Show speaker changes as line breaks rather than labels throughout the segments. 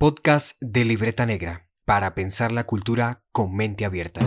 Podcast de Libreta Negra para pensar la cultura con mente abierta.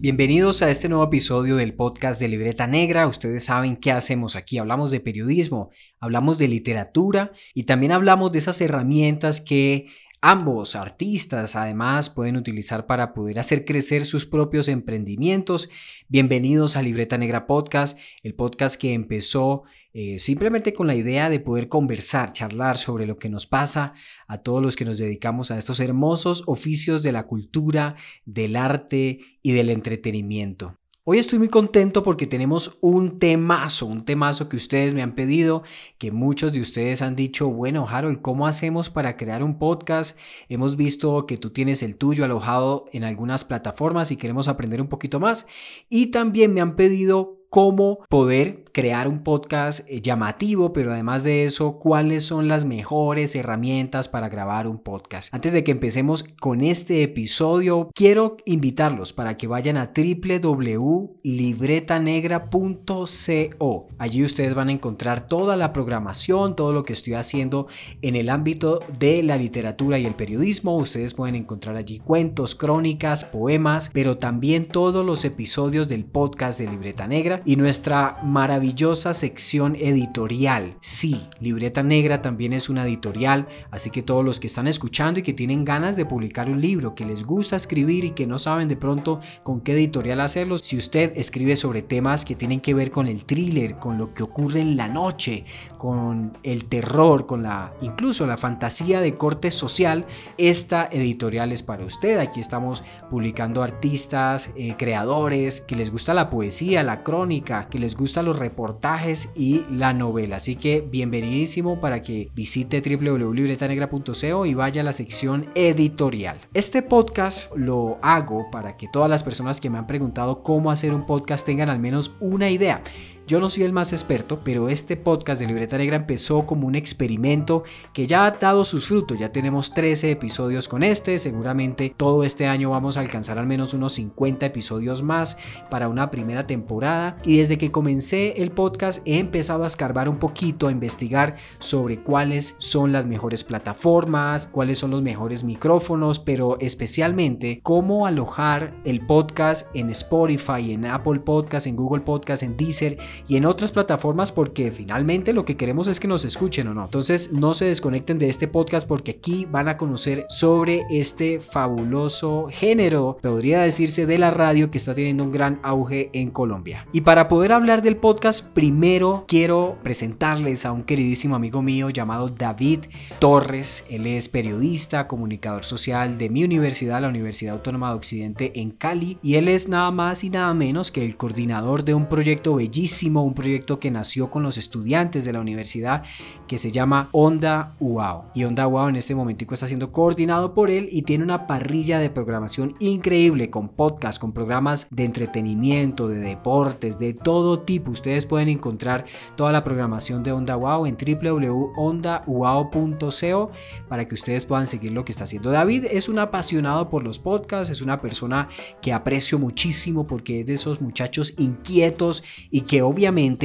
Bienvenidos a este nuevo episodio del podcast de Libreta Negra. Ustedes saben qué hacemos aquí. Hablamos de periodismo, hablamos de literatura y también hablamos de esas herramientas que Ambos artistas además pueden utilizar para poder hacer crecer sus propios emprendimientos. Bienvenidos a Libreta Negra Podcast, el podcast que empezó eh, simplemente con la idea de poder conversar, charlar sobre lo que nos pasa a todos los que nos dedicamos a estos hermosos oficios de la cultura, del arte y del entretenimiento. Hoy estoy muy contento porque tenemos un temazo, un temazo que ustedes me han pedido, que muchos de ustedes han dicho, bueno, Harold, ¿cómo hacemos para crear un podcast? Hemos visto que tú tienes el tuyo alojado en algunas plataformas y queremos aprender un poquito más. Y también me han pedido cómo poder crear un podcast eh, llamativo, pero además de eso, cuáles son las mejores herramientas para grabar un podcast. Antes de que empecemos con este episodio, quiero invitarlos para que vayan a www.libretanegra.co. Allí ustedes van a encontrar toda la programación, todo lo que estoy haciendo en el ámbito de la literatura y el periodismo. Ustedes pueden encontrar allí cuentos, crónicas, poemas, pero también todos los episodios del podcast de Libreta Negra y nuestra maravillosa sección editorial. Sí, Libreta Negra también es una editorial, así que todos los que están escuchando y que tienen ganas de publicar un libro, que les gusta escribir y que no saben de pronto con qué editorial hacerlo, si usted escribe sobre temas que tienen que ver con el thriller, con lo que ocurre en la noche, con el terror, con la incluso la fantasía de corte social, esta editorial es para usted. Aquí estamos publicando artistas, eh, creadores que les gusta la poesía, la crónica, que les gustan los reportajes y la novela. Así que bienvenidísimo para que visite www.libretanegra.co y vaya a la sección editorial. Este podcast lo hago para que todas las personas que me han preguntado cómo hacer un podcast tengan al menos una idea. Yo no soy el más experto, pero este podcast de Libreta Negra empezó como un experimento que ya ha dado sus frutos. Ya tenemos 13 episodios con este. Seguramente todo este año vamos a alcanzar al menos unos 50 episodios más para una primera temporada. Y desde que comencé el podcast he empezado a escarbar un poquito, a investigar sobre cuáles son las mejores plataformas, cuáles son los mejores micrófonos, pero especialmente cómo alojar el podcast en Spotify, en Apple Podcast, en Google Podcast, en Deezer y en otras plataformas porque finalmente lo que queremos es que nos escuchen o no. Entonces no se desconecten de este podcast porque aquí van a conocer sobre este fabuloso género, podría decirse, de la radio que está teniendo un gran auge en Colombia. Y para poder hablar del podcast, primero quiero presentarles a un queridísimo amigo mío llamado David Torres. Él es periodista, comunicador social de mi universidad, la Universidad Autónoma de Occidente en Cali, y él es nada más y nada menos que el coordinador de un proyecto bellísimo un proyecto que nació con los estudiantes de la universidad que se llama Onda UAO. Y Onda UAO en este momentico está siendo coordinado por él y tiene una parrilla de programación increíble con podcasts, con programas de entretenimiento, de deportes, de todo tipo. Ustedes pueden encontrar toda la programación de Onda UAO en www.ondauao.co para que ustedes puedan seguir lo que está haciendo. David es un apasionado por los podcasts, es una persona que aprecio muchísimo porque es de esos muchachos inquietos y que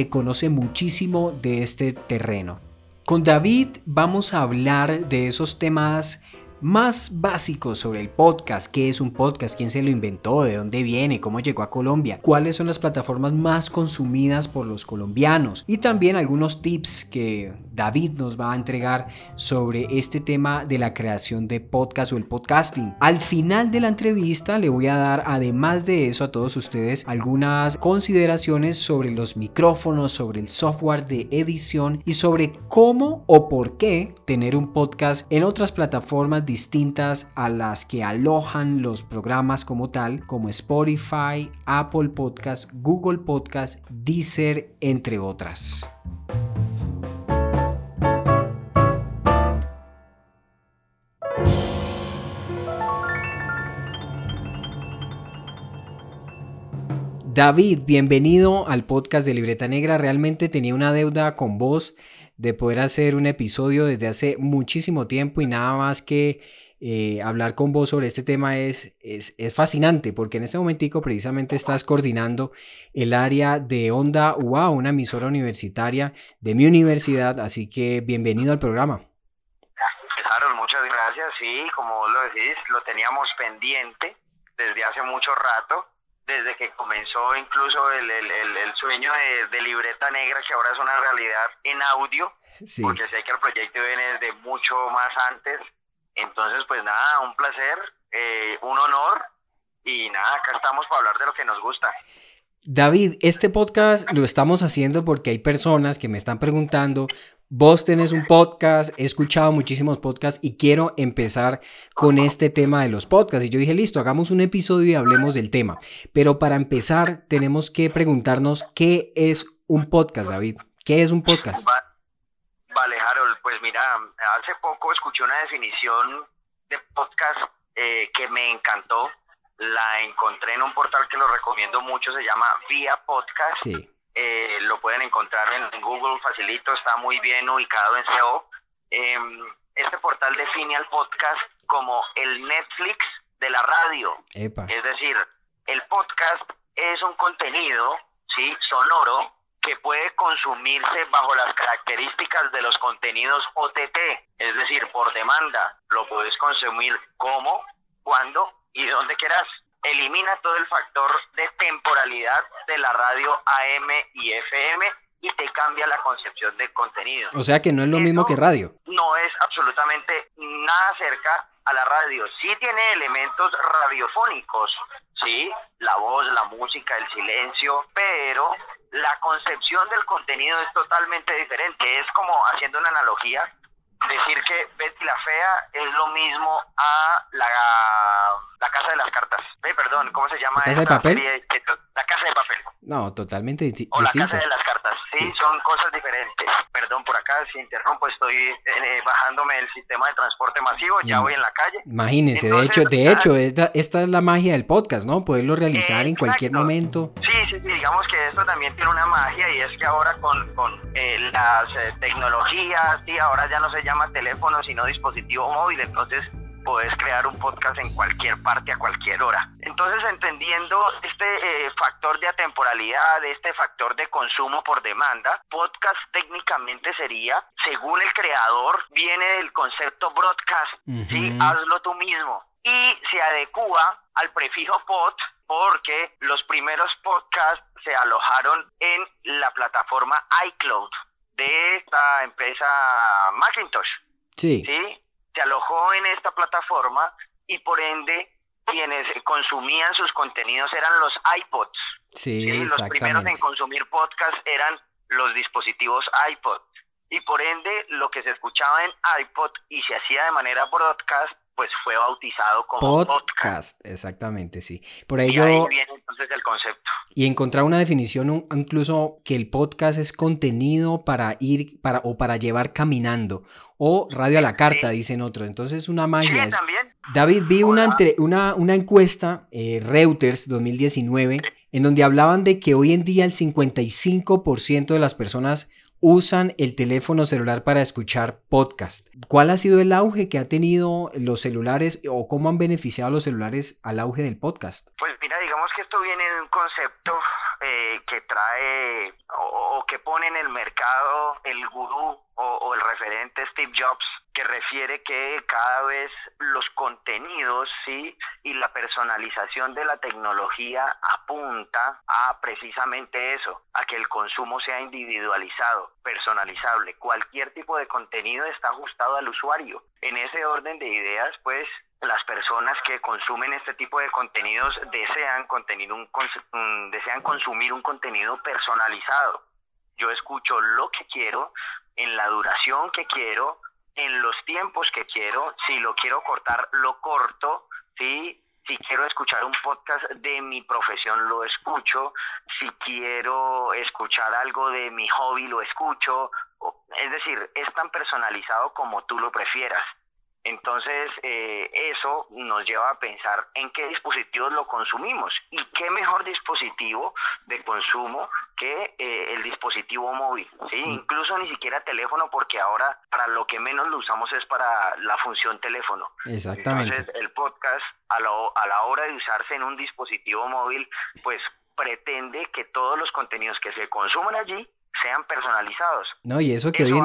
conoce muchísimo de este terreno. Con David vamos a hablar de esos temas más básicos sobre el podcast, qué es un podcast, quién se lo inventó, de dónde viene, cómo llegó a Colombia, cuáles son las plataformas más consumidas por los colombianos y también algunos tips que David nos va a entregar sobre este tema de la creación de podcast o el podcasting. Al final de la entrevista le voy a dar además de eso a todos ustedes algunas consideraciones sobre los micrófonos, sobre el software de edición y sobre cómo o por qué tener un podcast en otras plataformas distintas a las que alojan los programas como tal, como Spotify, Apple Podcast, Google Podcast, Deezer, entre otras. David, bienvenido al podcast de Libreta Negra. Realmente tenía una deuda con vos de poder hacer un episodio desde hace muchísimo tiempo y nada más que eh, hablar con vos sobre este tema es, es, es, fascinante porque en este momentico precisamente estás coordinando el área de Onda UA, una emisora universitaria de mi universidad, así que bienvenido al programa.
Harold, muchas gracias. Sí, como vos lo decís, lo teníamos pendiente desde hace mucho rato, desde que comenzó incluso el, el, el, sueño de, de, libreta negra, que ahora es una realidad en audio, sí. porque sé que el proyecto viene de mucho más antes entonces, pues nada, un placer, eh, un honor y nada, acá estamos para hablar de lo que nos gusta.
David, este podcast lo estamos haciendo porque hay personas que me están preguntando, vos tenés un podcast, he escuchado muchísimos podcasts y quiero empezar con este tema de los podcasts. Y yo dije, listo, hagamos un episodio y hablemos del tema. Pero para empezar, tenemos que preguntarnos qué es un podcast, David. ¿Qué es un podcast?
Vale, Harold, pues mira, hace poco escuché una definición de podcast eh, que me encantó. La encontré en un portal que lo recomiendo mucho, se llama Vía Podcast. Sí. Eh, lo pueden encontrar en, Google facilito, está muy bien ubicado en SEO. Em, este portal define al podcast como el Netflix de la radio. Es decir, el podcast es un contenido ¿sí? sonoro que puede consumirse bajo las características de los contenidos OTT, es decir, por demanda. Lo puedes consumir como, cuando y donde quieras. Elimina todo el factor de temporalidad de la radio AM y FM y te cambia la concepción del contenido.
O sea que no es lo mismo que radio.
No es absolutamente nada cerca a la radio. Sí tiene elementos radiofónicos, sí, la voz, la música, el silencio, pero la concepción del contenido es totalmente diferente. Es como haciendo una analogía, decir que Betty la Fea es lo mismo a la, la Casa de las Cartas. Eh, perdón, ¿cómo se llama?
¿La Casa de Papel?
La Casa de Papel.
No, totalmente distinto.
O la Casa de las Cartas. Sí, son cosas diferentes. Perdón por acá, si interrumpo, estoy eh, bajándome del sistema de transporte masivo, ya voy en la calle.
Imagínense, de hecho, de ah, hecho, esta, esta, es la magia del podcast, ¿no? Poderlo realizar en cualquier momento.
Sí, sí, sí, digamos que esto también tiene una magia y es que ahora con, con eh, las eh, tecnologías, sí, ahora ya no se llama teléfono, sino dispositivo móvil, entonces puedes crear un podcast en cualquier parte a cualquier hora. Entonces, entendiendo este eh, factor de atemporalidad, este factor de consumo por demanda, podcast técnicamente sería, según el creador, viene del concepto broadcast, ¿sí? Hazlo tú mismo. Y se adecua al prefijo pod porque los primeros podcasts se alojaron en la plataforma iCloud de esta empresa Macintosh.
Sí.
¿sí? Se alojó en esta plataforma y por ende quienes consumían sus contenidos eran los iPods.
Sí,
Los primeros en consumir podcast eran los dispositivos iPod. Y por ende, lo que se escuchaba en iPod y se hacía de manera broadcast pues fue bautizado como podcast.
Exactamente, sí. Por ello, y
ahí viene entonces el concepto.
Y encontrar una definición incluso que el podcast es contenido para ir para o para llevar caminando o radio a la carta, dicen otros. Entonces una magia.
Sí, también.
David, vi una, una, una, encuesta, eh, Reuters 2019, en donde hablaban de que hoy en día el 55% de las personas usan el teléfono celular para escuchar podcast. ¿Cuál ha sido el auge que ha tenido los celulares o cómo han beneficiado los celulares al auge del podcast?
Pues mira, digamos que esto viene de un concepto eh, que trae o, que pone en el mercado el gurú o, referente Steve Jobs, que refiere que cada vez los contenidos ¿sí? y la personalización de la tecnología apunta a precisamente eso, a que el consumo sea individualizado, personalizable. Cualquier tipo de contenido está ajustado al usuario. En ese orden de ideas, pues las personas que consumen este tipo de contenidos desean, un, desean consumir un contenido personalizado. Yo escucho lo que quiero, en la duración que quiero, en los tiempos que quiero, si lo quiero cortar, lo corto, ¿sí? si quiero escuchar un podcast de mi profesión, lo escucho, si quiero escuchar algo de mi hobby, lo escucho, es decir, es tan personalizado como tú lo prefieras. Entonces, eh, eso nos lleva a pensar en qué dispositivos lo consumimos y qué mejor dispositivo de consumo que eh, el dispositivo móvil. ¿sí? Mm. Incluso ni siquiera teléfono, porque ahora para lo que menos lo usamos es para la función teléfono.
Exactamente.
Entonces, el podcast, a, a la hora de usarse en un dispositivo móvil, pues pretende que todos los contenidos que se consuman allí sean personalizados.
No, y eso que hoy en,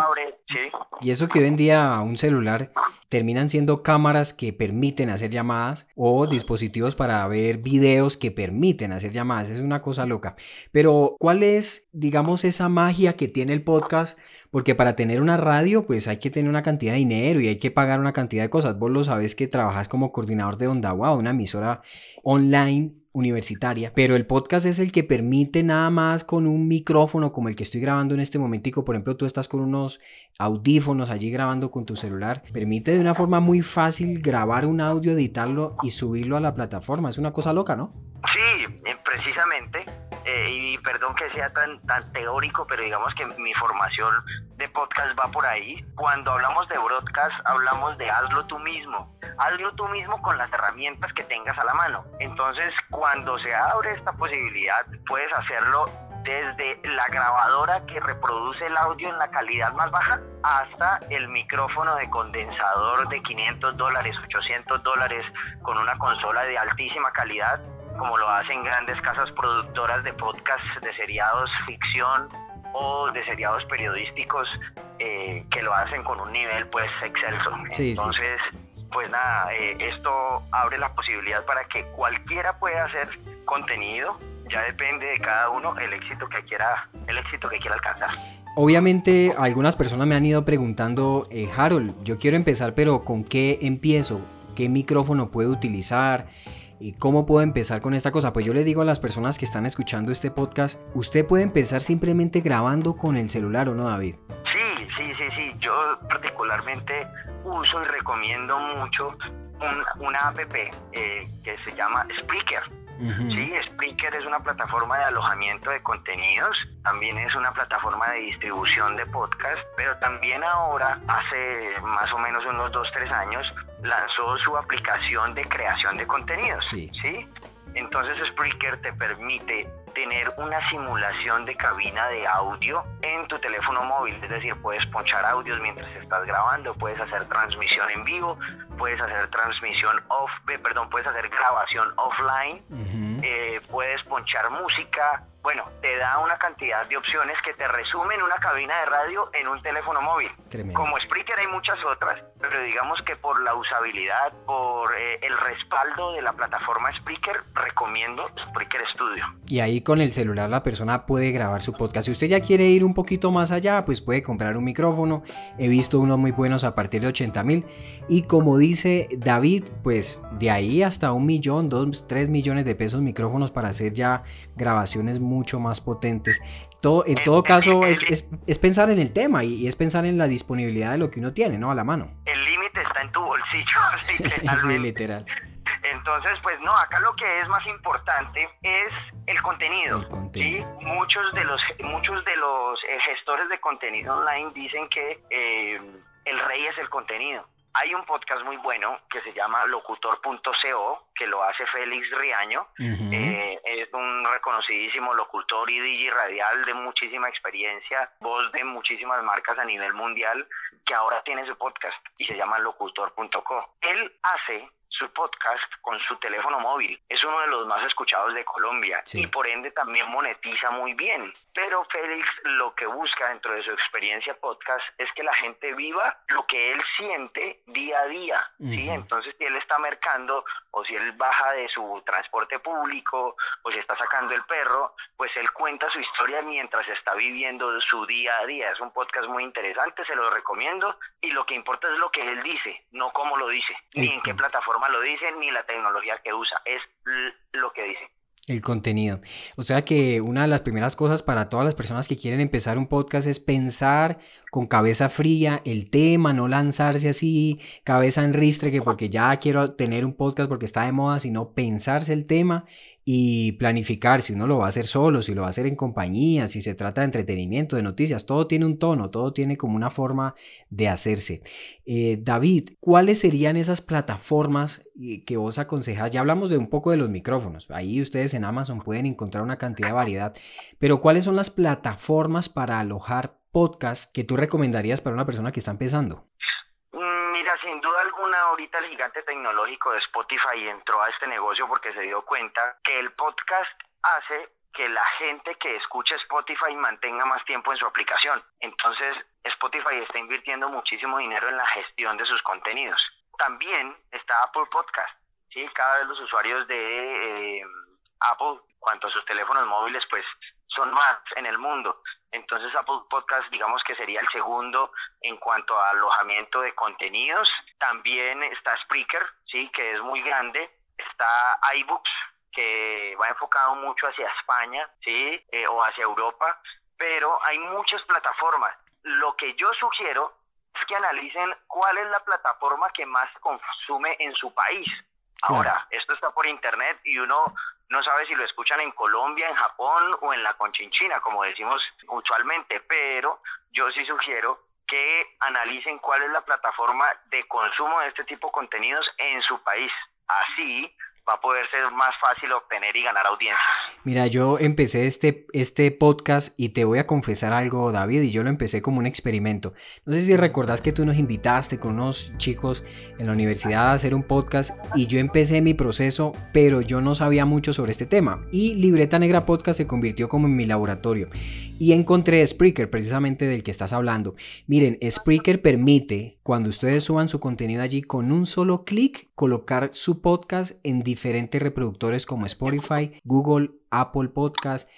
y eso que hoy en día un celular terminan siendo cámaras que permiten hacer llamadas o dispositivos para ver videos que permiten hacer llamadas, es una cosa loca. Pero ¿cuál es, digamos, esa magia que tiene el podcast? Porque para tener una radio, pues hay que tener una cantidad de dinero y hay que pagar una cantidad de cosas. Vos lo sabes que trabajas como coordinador de Onda una emisora online universitaria, pero el podcast es el que permite nada más con un micrófono como el que estoy grabando en este momentico, por ejemplo, tú estás con unos audífonos allí grabando con tu celular, permite de una forma muy fácil grabar un audio, editarlo y subirlo a la plataforma, es una cosa loca, ¿no?
Sí, precisamente, eh, y perdón que sea tan, tan teórico, pero digamos que mi formación de podcast va por ahí. Cuando hablamos de broadcast, hablamos de hazlo tú mismo hazlo tú mismo con las herramientas que tengas a la mano. Entonces, cuando se abre esta posibilidad, puedes hacerlo desde la grabadora que reproduce el audio en la calidad más baja hasta el micrófono de condensador de 500 dólares, 800 dólares con una consola de altísima calidad, como lo hacen grandes casas productoras de podcasts, de seriados ficción o de seriados periodísticos eh, que lo hacen con un nivel pues excelso. Entonces, pues nada, eh, esto abre la posibilidad para que cualquiera pueda hacer contenido, ya depende de cada uno el éxito que quiera, el éxito que quiera alcanzar.
Obviamente algunas personas me han ido preguntando, eh, Harold, yo quiero empezar, pero ¿con qué empiezo? ¿Qué micrófono puedo utilizar? ¿Y cómo puedo empezar con esta cosa? Pues yo le digo a las personas que están escuchando este podcast, usted puede empezar simplemente grabando con el celular, ¿o no, David?
Sí, sí, sí, sí. Yo particularmente uso y recomiendo mucho una app eh, que se llama Spreaker. Sí, Spreaker es una plataforma de alojamiento de contenidos, también es una plataforma de distribución de podcast, pero también ahora, hace más o menos unos 2-3 años, lanzó su aplicación de creación de contenidos. ¿sí? Entonces Spreaker te permite tener una simulación de cabina de audio en tu teléfono móvil, es decir, puedes ponchar audios mientras estás grabando, puedes hacer transmisión en vivo, puedes hacer transmisión off, perdón, puedes hacer grabación offline, eh, puedes ponchar música, bueno, te da una cantidad de opciones que te resumen una cabina de radio en un teléfono móvil. Como Spreaker hay muchas otras, pero digamos que por la usabilidad, por eh, el respaldo de la plataforma Spreaker, recomiendo Spreaker Studio.
Y ahí con el celular la persona puede grabar su podcast. Si usted ya quiere ir un poquito más allá, pues puede comprar un micrófono. He visto unos muy buenos a partir de 80 mil. Y como dice David, pues de ahí hasta un millón, dos, tres millones de pesos micrófonos para hacer ya grabaciones mucho más potentes. Todo, en todo caso, es, es, pensar en el tema y, es pensar en la disponibilidad de lo que uno tiene, ¿no? A la mano.
El límite está en tu bolsillo,
sí, literal.
Entonces, pues no, acá lo que es más importante es el contenido. Muchos de los, muchos de los eh, gestores de contenido online dicen que eh, el rey es el contenido. Hay un podcast muy bueno que se llama locutor.co, que lo hace Félix Riaño. Eh, es un reconocidísimo locutor y DJ radial de muchísima experiencia, voz de muchísimas marcas a nivel mundial, que ahora tiene su podcast y se llama locutor.co. Él hace su podcast con su teléfono móvil. Es uno de los más escuchados de Colombia y por ende también monetiza muy bien. Pero Félix lo que busca dentro de su experiencia podcast es que la gente viva lo que él siente día a día. ¿sí? Entonces, si él está mercando o si él baja de su transporte público o si está sacando el perro, pues él cuenta su historia mientras está viviendo su día a día. Es un podcast muy interesante, se lo recomiendo y lo que importa es lo que él dice, no cómo lo dice, ni en qué plataforma lo dice ni la tecnología que usa, es lo que dice.
El contenido. O sea que una de las primeras cosas para todas las personas que quieren empezar un podcast es pensar con cabeza fría el tema, no lanzarse así, cabeza en ristre, que porque ya quiero tener un podcast porque está de moda, sino pensarse el tema y planificar si uno lo va a hacer solo, si lo va a hacer en compañía, si se trata de entretenimiento, de noticias, todo tiene un tono, todo tiene como una forma de hacerse. Eh, David, ¿cuáles serían esas plataformas eh, que vos aconsejas? Ya hablamos de un poco de los micrófonos, ahí ustedes en Amazon pueden encontrar una cantidad de variedad, pero ¿cuáles son las plataformas para alojar podcast que tú recomendarías para una persona que está empezando?
Ahorita el gigante tecnológico de Spotify entró a este negocio porque se dio cuenta que el podcast hace que la gente que escucha Spotify mantenga más tiempo en su aplicación. Entonces, Spotify está invirtiendo muchísimo dinero en la gestión de sus contenidos. También está Apple Podcast. ¿sí? Cada vez los usuarios de eh, Apple, cuanto a sus teléfonos móviles, pues son más en el mundo. Entonces Apple Podcast digamos que sería el segundo en cuanto a alojamiento de contenidos. También está Spreaker, sí, que es muy grande. Está iBooks, que va enfocado mucho hacia España, sí, eh, o hacia Europa. Pero hay muchas plataformas. Lo que yo sugiero es que analicen cuál es la plataforma que más consume en su país. Ahora, esto está por internet y uno no sabe si lo escuchan en Colombia, en Japón o en la Conchinchina, como decimos usualmente, pero yo sí sugiero que analicen cuál es la plataforma de consumo de este tipo de contenidos en su país. Así va a poder ser más fácil obtener y ganar audiencia.
Mira, yo empecé este, este podcast y te voy a confesar algo, David, y yo lo empecé como un experimento. No sé si recordás que tú nos invitaste con unos chicos en la universidad a hacer un podcast y yo empecé mi proceso, pero yo no sabía mucho sobre este tema. Y Libreta Negra Podcast se convirtió como en mi laboratorio. Y encontré Spreaker, precisamente del que estás hablando. Miren, Spreaker permite, cuando ustedes suban su contenido allí, con un solo clic, colocar su podcast en diferentes reproductores como Spotify, Google, Apple Podcast,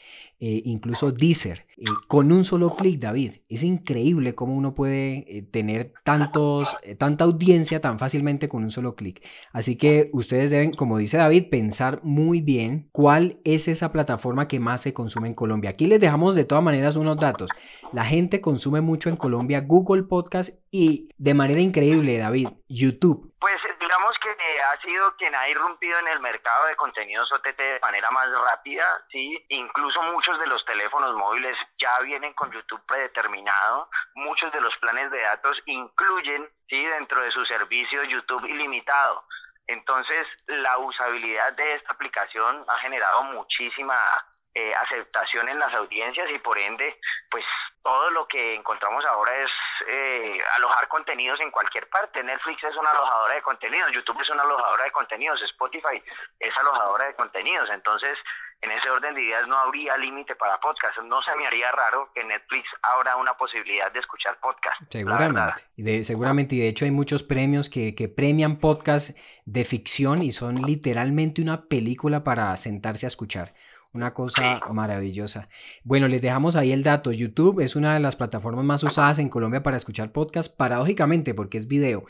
eh, incluso Deezer, eh, con un solo clic, David. Es increíble cómo uno puede eh, tener tantos, tanta audiencia tan fácilmente con un solo clic. Así que ustedes deben, como dice David, pensar muy bien cuál es esa plataforma que más se consume en Colombia. Aquí les dejamos de todas maneras unos datos. La gente consume mucho en Colombia Google Podcast y de manera increíble, David, YouTube.
Pues digamos que ha sido quien ha irrumpido en el mercado de contenidos OTT de manera más rápida, sí, incluso muchos de los teléfonos móviles ya vienen con YouTube predeterminado, muchos de los planes de datos incluyen, sí, dentro de su servicio YouTube ilimitado. Entonces, la usabilidad de esta aplicación ha generado muchísima eh, aceptación en las audiencias y por ende, pues todo lo que encontramos ahora es eh, alojar contenidos en cualquier parte. Netflix es una alojadora de contenidos, YouTube es una alojadora de contenidos, Spotify es alojadora de contenidos. Entonces, en ese orden de ideas no habría límite para podcast. No se me haría raro que Netflix abra una posibilidad de escuchar podcast.
Seguramente. Y de, seguramente, y de hecho hay muchos premios que, que premian podcast de ficción y son literalmente una película para sentarse a escuchar. Una cosa maravillosa. Bueno, les dejamos ahí el dato. YouTube es una de las plataformas más usadas en Colombia para escuchar podcast, paradójicamente porque es video.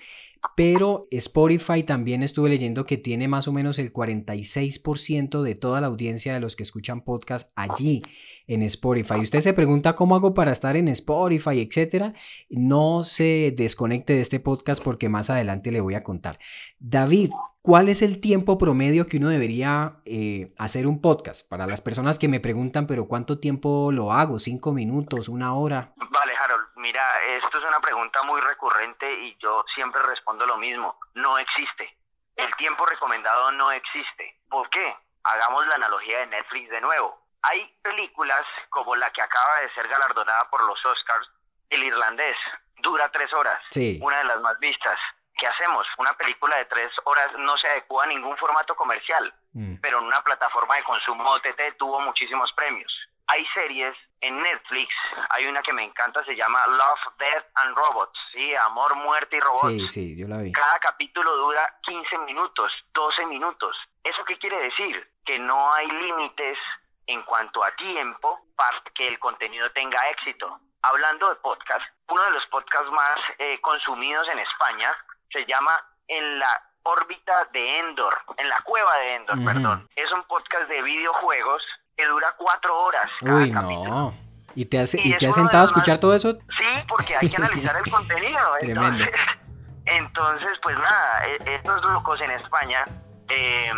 Pero Spotify también estuve leyendo que tiene más o menos el 46% de toda la audiencia de los que escuchan podcast allí en Spotify. Y usted se pregunta cómo hago para estar en Spotify, etcétera. No se desconecte de este podcast porque más adelante le voy a contar. David, ¿Cuál es el tiempo promedio que uno debería eh, hacer un podcast? Para las personas que me preguntan, pero ¿cuánto tiempo lo hago? ¿Cinco minutos? ¿Una hora?
Vale, Harold, mira, esto es una pregunta muy recurrente y yo siempre respondo lo mismo. No existe. El tiempo recomendado no existe. ¿Por qué? Hagamos la analogía de Netflix de nuevo. Hay películas como la que acaba de ser galardonada por los Oscars, El Irlandés. Dura tres horas. Sí. Una de las más vistas ¿qué hacemos? Una película de tres horas no se adecua a ningún formato comercial, mm. pero en una plataforma de consumo OTT tuvo muchísimos premios. Hay series en Netflix, hay una que me encanta, se llama Love, Death and Robots, ¿sí? Amor, Muerte y Robots.
Sí, sí, yo la vi.
Cada capítulo dura 15 minutos, 12 minutos. ¿Eso qué quiere decir? Que no hay límites en cuanto a tiempo para que el contenido tenga éxito. Hablando de podcast, uno de los podcasts más eh, consumidos en España se llama En la órbita de Endor, en la cueva de Endor, perdón. Es un podcast de videojuegos que dura cuatro horas.
Uy, no. ¿Y te has, y, te has sentado a escuchar todo eso?
Sí, porque hay que analizar el contenido. Entonces, entonces, pues nada, e, estos locos en España eh,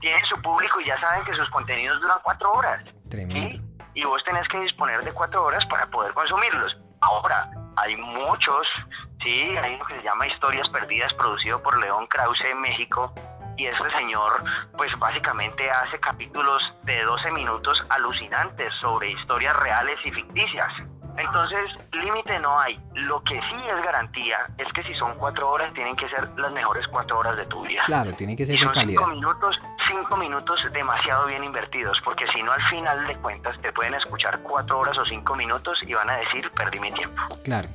tienen su público y ya saben que sus contenidos duran cuatro horas.
Tremendo.
Y vos tenés que disponer de cuatro horas para poder consumirlos. Ahora, hay muchos, sí, hay uno que se llama Historias Perdidas, producido por León Krause en México, y este señor pues básicamente hace capítulos de 12 minutos alucinantes sobre historias reales y ficticias. Entonces, límite no hay. Lo que sí es garantía es que si son cuatro horas, tienen que ser las mejores cuatro horas de tu vida.
Claro, tienen que ser
Y
de
son
calidad.
cinco minutos, cinco minutos demasiado bien invertidos, porque si no al final de cuentas te pueden escuchar cuatro horas o cinco minutos y van a decir perdí mi tiempo.
Claro.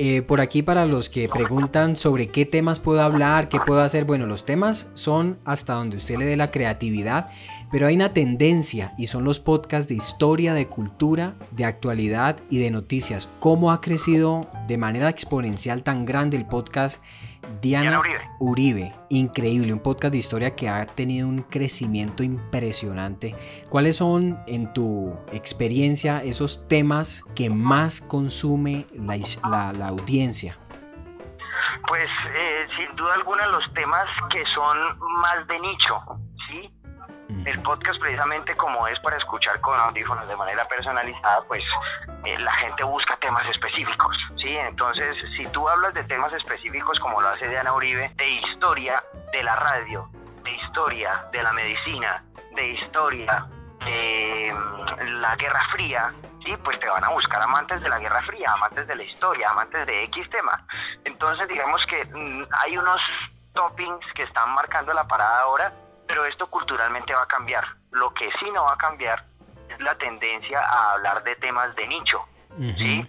Eh, por aquí para los que preguntan sobre qué temas puedo hablar, qué puedo hacer, bueno, los temas son hasta donde usted le dé la creatividad, pero hay una tendencia y son los podcasts de historia, de cultura, de actualidad y de noticias. ¿Cómo ha crecido de manera exponencial tan grande el podcast Diana,
Diana Uribe.
Uribe? Increíble, un podcast de historia que ha tenido un crecimiento impresionante. ¿Cuáles son, en tu experiencia, esos temas que más consume la- la audiencia?
Pues eh, sin duda alguna los temas que son más de nicho, ¿sí? El podcast precisamente como es para escuchar con audífonos de manera personalizada, pues eh, la gente busca temas específicos, ¿sí? Entonces, si tú hablas de temas específicos como lo hace Diana Uribe, de historia de la radio, de historia de la medicina, de historia de mm, la Guerra Fría, sí, pues te van a buscar amantes de la Guerra Fría, amantes de la historia, amantes de X tema. Entonces, digamos que mm, hay unos toppings que están marcando la parada ahora, pero esto culturalmente va a cambiar. Lo que sí no va a cambiar es la tendencia a hablar de temas de nicho, ¿sí?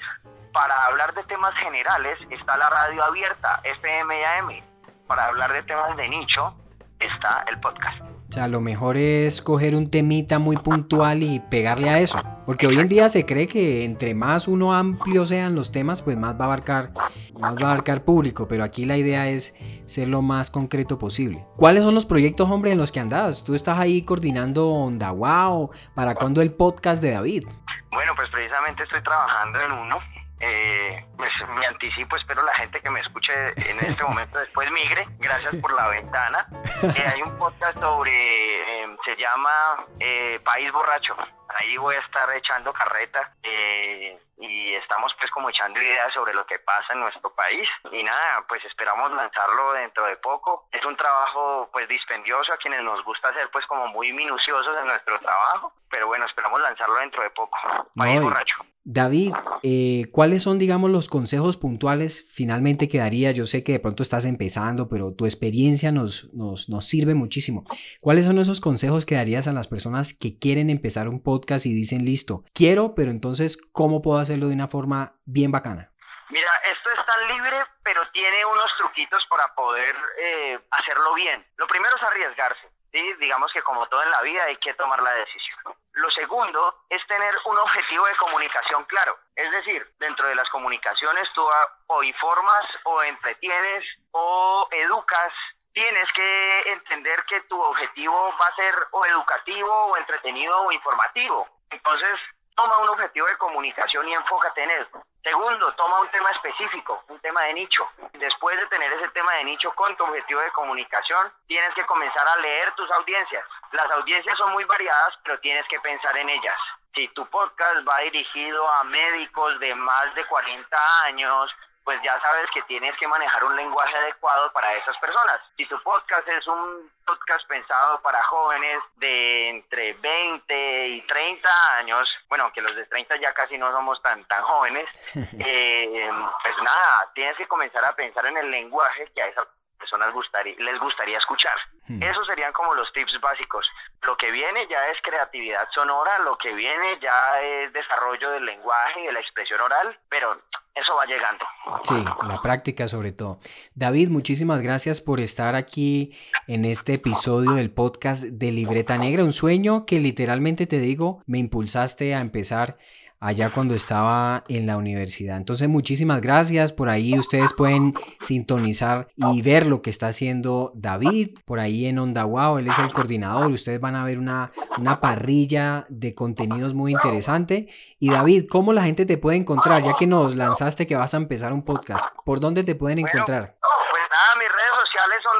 Para hablar de temas generales está la radio abierta, FM y AM. Para hablar de temas de nicho está el podcast.
O sea, lo mejor es coger un temita muy puntual y pegarle a eso. Porque hoy en día se cree que entre más uno amplio sean los temas, pues más va a abarcar, más va a abarcar público. Pero aquí la idea es ser lo más concreto posible. ¿Cuáles son los proyectos, hombre, en los que andas? Tú estás ahí coordinando Onda Wow. ¿Para cuándo el podcast de David?
Bueno, pues precisamente estoy trabajando en uno. Eh, pues me anticipo, espero la gente que me escuche en este momento después migre. Gracias por la ventana. Eh, hay un podcast sobre, eh, se llama eh, País Borracho. Ahí voy a estar echando carreta eh, y estamos pues como echando ideas sobre lo que pasa en nuestro país. Y nada, pues esperamos lanzarlo dentro de poco. Es un trabajo pues dispendioso a quienes nos gusta ser pues como muy minuciosos en nuestro trabajo. Pero bueno, esperamos lanzarlo dentro de poco. País
No,
Borracho.
David, eh, ¿cuáles son, digamos, los consejos puntuales finalmente que daría? Yo sé que de pronto estás empezando, pero tu experiencia nos, nos, nos sirve muchísimo. ¿Cuáles son esos consejos que darías a las personas que quieren empezar un podcast y dicen, listo, quiero, pero entonces, ¿cómo puedo hacerlo de una forma bien bacana?
Mira, esto es tan libre, pero tiene unos truquitos para poder eh, hacerlo bien. Lo primero es arriesgarse, ¿sí? Digamos que como todo en la vida hay que tomar la decisión. Lo segundo es tener un objetivo de comunicación claro. Es decir, dentro de las comunicaciones tú o informas o entretienes o educas. Tienes que entender que tu objetivo va a ser o educativo o entretenido o informativo. Entonces, toma un objetivo de comunicación y enfócate en él. Segundo, toma un tema específico, un tema de nicho. Después de tener ese tema de nicho con tu objetivo de comunicación, tienes que comenzar a leer tus audiencias. Las audiencias son muy variadas, pero tienes que pensar en ellas. Si tu podcast va dirigido a médicos de más de 40 años, pues ya sabes que tienes que manejar un lenguaje adecuado para esas personas. Si tu podcast es un podcast pensado para jóvenes de entre 20 y 30 años, bueno, aunque los de 30 ya casi no somos tan, tan jóvenes, eh, pues nada, tienes que comenzar a pensar en el lenguaje que a esas personas gustaría, les gustaría escuchar.
Hmm.
Esos serían como los tips básicos. Lo que viene ya es creatividad sonora, lo que viene ya es desarrollo del lenguaje y de la expresión oral, pero eso va llegando.
Sí, la práctica sobre todo. David, muchísimas gracias por estar aquí en este episodio del podcast de Libreta Negra, un sueño que literalmente te digo, me impulsaste a empezar allá cuando estaba en la universidad. Entonces, muchísimas gracias. Por ahí ustedes pueden sintonizar y ver lo que está haciendo David. Por ahí en Onda Wow, él es el coordinador. Ustedes van a ver una, una parrilla de contenidos muy interesante. Y David, ¿cómo la gente te puede encontrar? Ya que nos lanzaste que vas a empezar un podcast, ¿por dónde te pueden
Bueno,
encontrar?
Pues nada, mis redes sociales son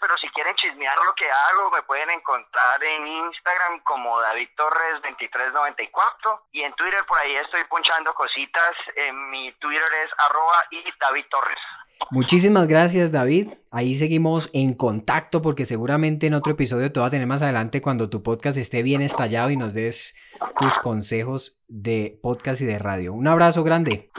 pero si quieren chismear lo que hago, me pueden encontrar en Instagram como David Torres 2394 y en Twitter por ahí estoy ponchando cositas. En mi Twitter es arroba y David Torres.
Muchísimas gracias David. Ahí seguimos en contacto porque seguramente en otro episodio te va a tener más adelante cuando tu podcast esté bien estallado y nos des tus consejos de podcast y de radio. Un abrazo grande.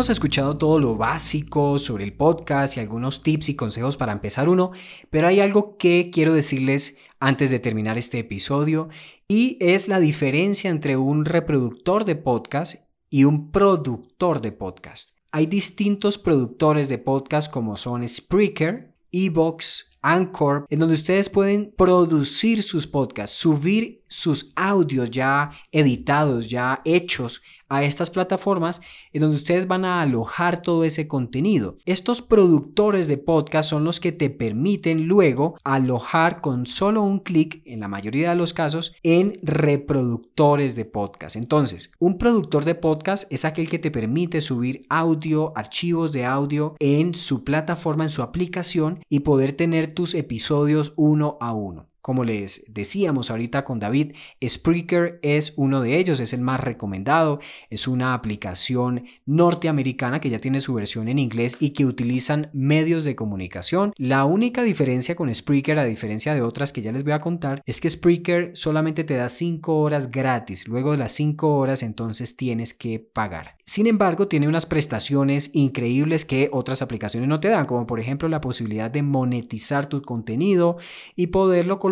Hemos escuchado todo lo básico sobre el podcast y algunos tips y consejos para empezar uno, pero hay algo que quiero decirles antes de terminar este episodio y es la diferencia entre un reproductor de podcast y un productor de podcast. Hay distintos productores de podcast como son Spreaker, Evox, Anchor, en donde ustedes pueden producir sus podcasts, subir sus audios ya editados, ya hechos a estas plataformas en donde ustedes van a alojar todo ese contenido. Estos productores de podcast son los que te permiten luego alojar con solo un clic, en la mayoría de los casos, en reproductores de podcast. Entonces, un productor de podcast es aquel que te permite subir audio, archivos de audio en su plataforma, en su aplicación y poder tener tus episodios uno a uno. Como les decíamos ahorita con David, Spreaker es uno de ellos, es el más recomendado, es una aplicación norteamericana que ya tiene su versión en inglés y que utilizan medios de comunicación. La única diferencia con Spreaker, a diferencia de otras que ya les voy a contar, es que Spreaker solamente te da 5 horas gratis, luego de las 5 horas entonces tienes que pagar. Sin embargo, tiene unas prestaciones increíbles que otras aplicaciones no te dan, como por ejemplo la posibilidad de monetizar tu contenido y poderlo colocar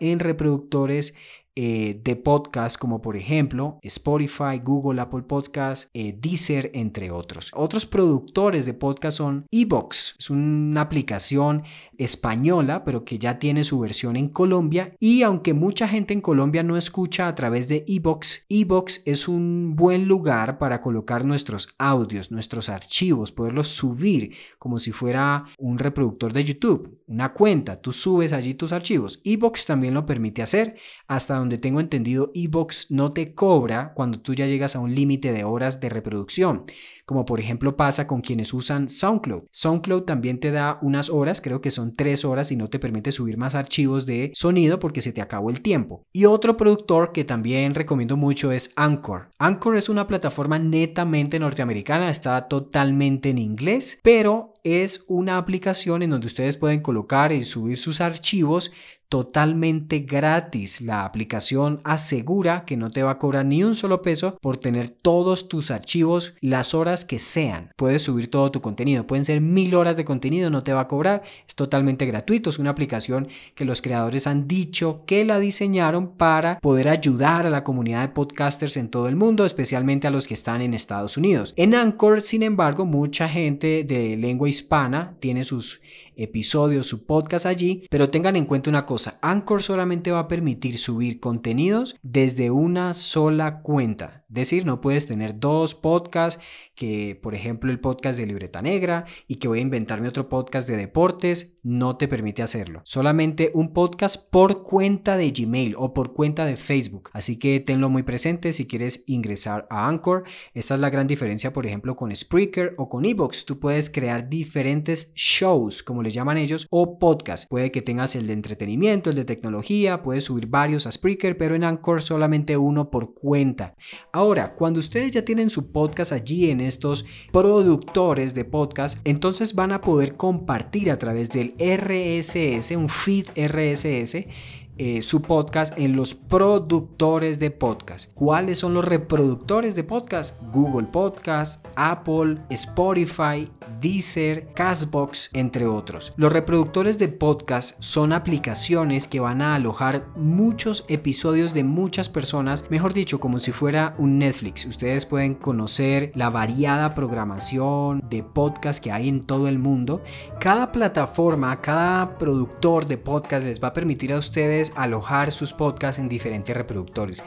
en reproductores eh, de podcast como por ejemplo Spotify, Google, Apple Podcast, eh, Deezer, entre otros. Otros productores de podcast son Evox, es una aplicación española pero que ya tiene su versión en Colombia y aunque mucha gente en Colombia no escucha a través de Evox, Evox es un buen lugar para colocar nuestros audios, nuestros archivos, poderlos subir como si fuera un reproductor de YouTube, una cuenta, tú subes allí tus archivos. Evox también lo permite hacer hasta donde donde tengo entendido, Evox no te cobra cuando tú ya llegas a un límite de horas de reproducción como por ejemplo pasa con quienes usan SoundCloud. SoundCloud también te da unas horas, creo que son tres horas y no te permite subir más archivos de sonido porque se te acabó el tiempo. Y otro productor que también recomiendo mucho es Anchor. Anchor es una plataforma netamente norteamericana, está totalmente en inglés, pero es una aplicación en donde ustedes pueden colocar y subir sus archivos totalmente gratis. La aplicación asegura que no te va a cobrar ni un solo peso por tener todos tus archivos las horas que sean. Puedes subir todo tu contenido. Pueden ser mil horas de contenido, no te va a cobrar. Es totalmente gratuito. Es una aplicación que los creadores han dicho que la diseñaron para poder ayudar a la comunidad de podcasters en todo el mundo, especialmente a los que están en Estados Unidos. En Anchor, sin embargo, mucha gente de lengua hispana tiene sus episodios, su podcast allí, pero tengan en cuenta una cosa, Anchor solamente va a permitir subir contenidos desde una sola cuenta. Decir, no puedes tener dos podcasts, que por ejemplo el podcast de Libreta Negra y que voy a inventarme otro podcast de deportes, no te permite hacerlo. Solamente un podcast por cuenta de Gmail o por cuenta de Facebook. Así que tenlo muy presente si quieres ingresar a Anchor. Esta es la gran diferencia, por ejemplo, con Spreaker o con Evox. Tú puedes crear diferentes shows, como les llaman ellos, o podcasts. Puede que tengas el de entretenimiento, el de tecnología, puedes subir varios a Spreaker, pero en Anchor solamente uno por cuenta. Ahora, cuando ustedes ya tienen su podcast allí en estos productores de podcast, entonces van a poder compartir a través del RSS, un feed RSS, eh, su podcast en los productores de podcast. ¿Cuáles son los reproductores de podcast? Google Podcast, Apple, Spotify, Deezer, Castbox, entre otros. Los reproductores de podcast son aplicaciones que van a alojar muchos episodios de muchas personas, mejor dicho, como si fuera un Netflix. Ustedes pueden conocer la variada programación de podcast que hay en todo el mundo. Cada plataforma, cada productor de podcast les va a permitir a ustedes alojar sus podcasts en diferentes reproductores.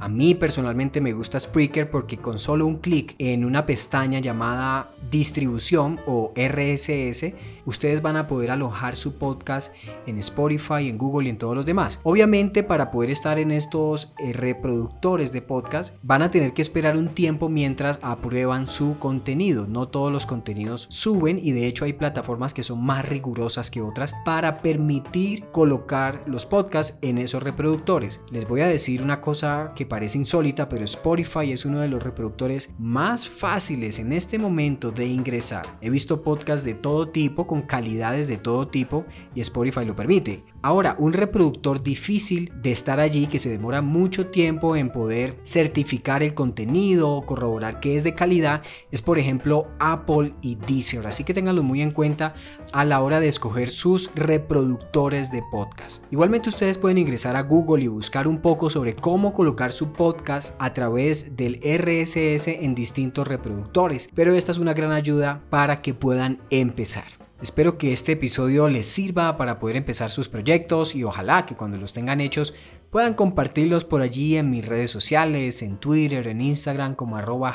A mí personalmente me gusta Spreaker porque con solo un clic en una pestaña llamada distribución o RSS, ustedes van a poder alojar su podcast en Spotify, en Google y en todos los demás. Obviamente para poder estar en estos eh, reproductores de podcast van a tener que esperar un tiempo mientras aprueban su contenido. No todos los contenidos suben y de hecho hay plataformas que son más rigurosas que otras para permitir colocar los podcasts en esos reproductores. Les voy a decir una cosa que parece insólita, pero Spotify es uno de los reproductores más fáciles en este momento de ingresar. He visto podcasts de todo tipo, con calidades de todo tipo, y Spotify lo permite. Ahora, un reproductor difícil de estar allí que se demora mucho tiempo en poder certificar el contenido, corroborar que es de calidad, es por ejemplo Apple y Deezer. Así que ténganlo muy en cuenta a la hora de escoger sus reproductores de podcast. Igualmente ustedes pueden ingresar a Google y buscar un poco sobre cómo colocar su podcast a través del RSS en distintos reproductores, pero esta es una gran ayuda para que puedan empezar. Espero que este episodio les sirva para poder empezar sus proyectos y ojalá que cuando los tengan hechos puedan compartirlos por allí en mis redes sociales, en Twitter, en Instagram como arroba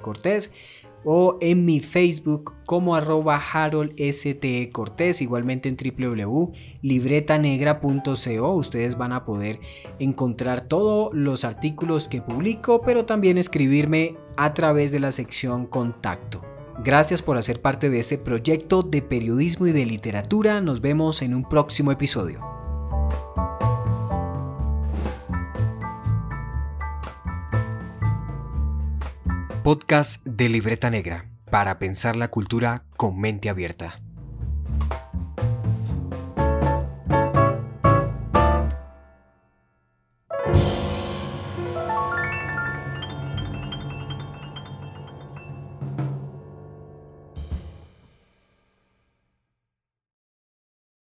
Cortés o en mi Facebook como arroba Harold Cortés, igualmente en www.libretanegra.co. Ustedes van a poder encontrar todos los artículos que publico, pero también escribirme a través de la sección contacto. Gracias por hacer parte de este proyecto de periodismo y de literatura. Nos vemos en un próximo episodio. Podcast de Libreta Negra para pensar la cultura con mente abierta.